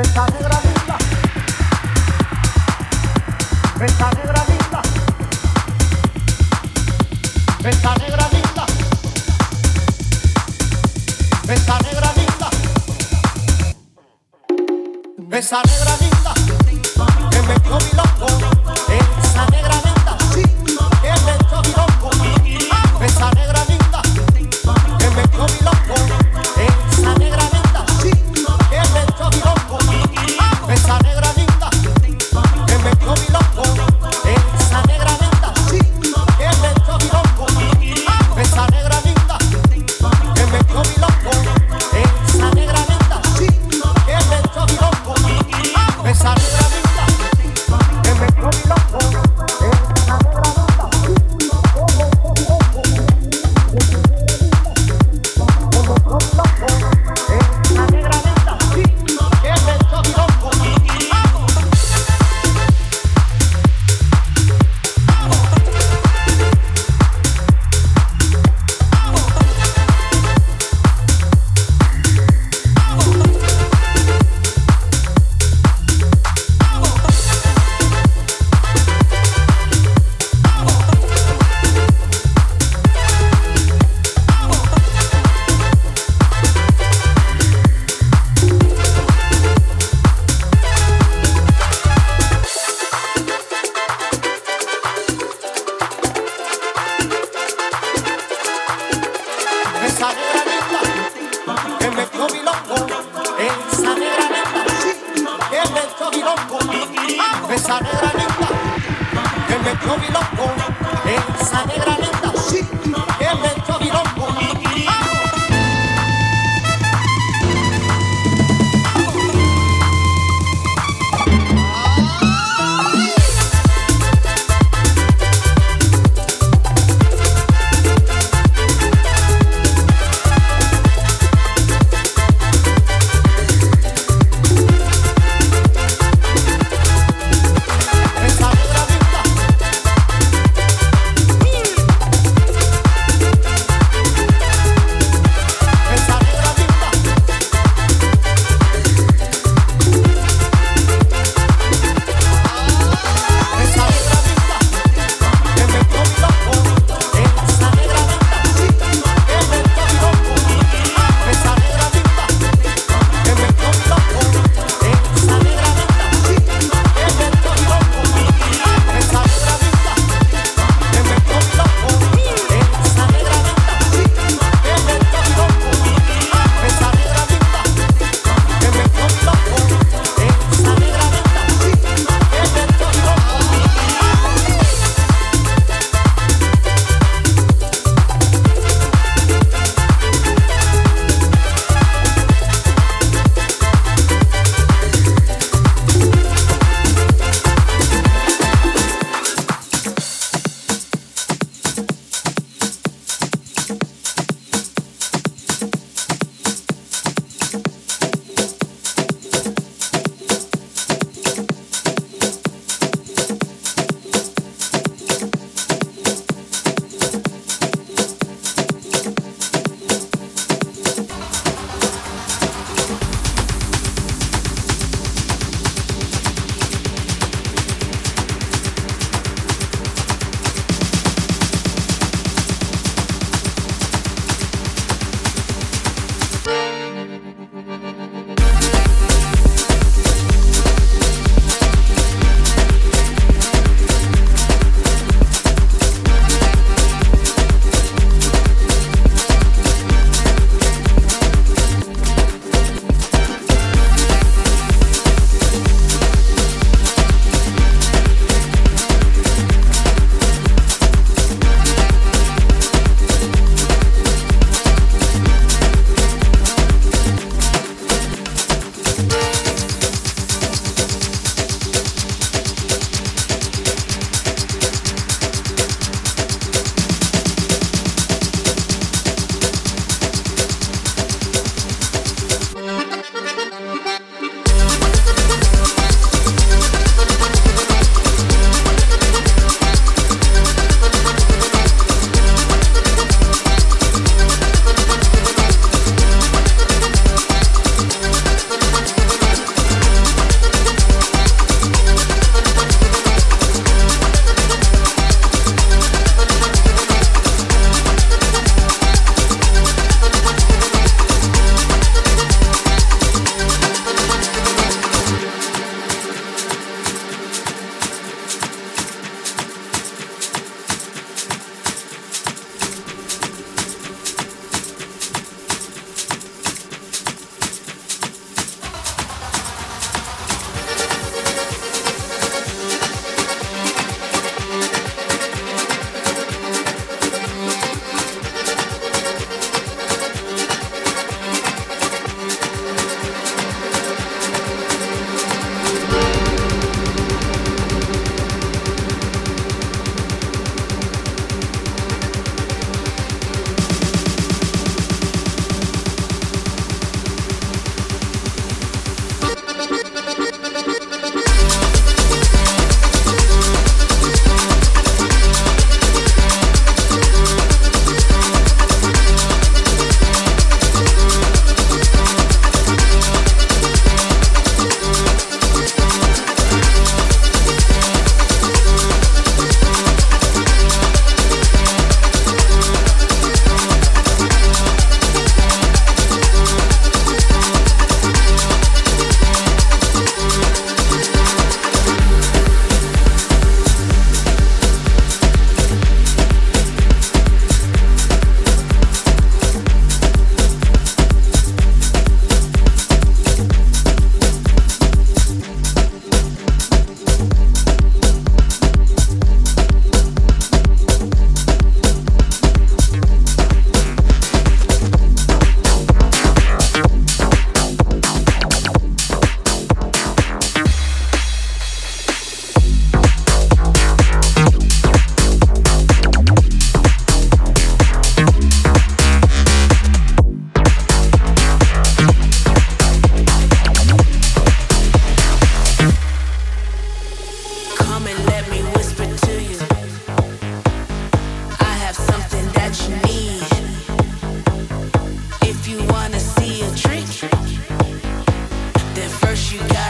Venta negra linda. Venta negra linda. Venta negra linda. Venta negra linda. Venta negra linda. Que me yo vi loco esa negra linda, sí. you got.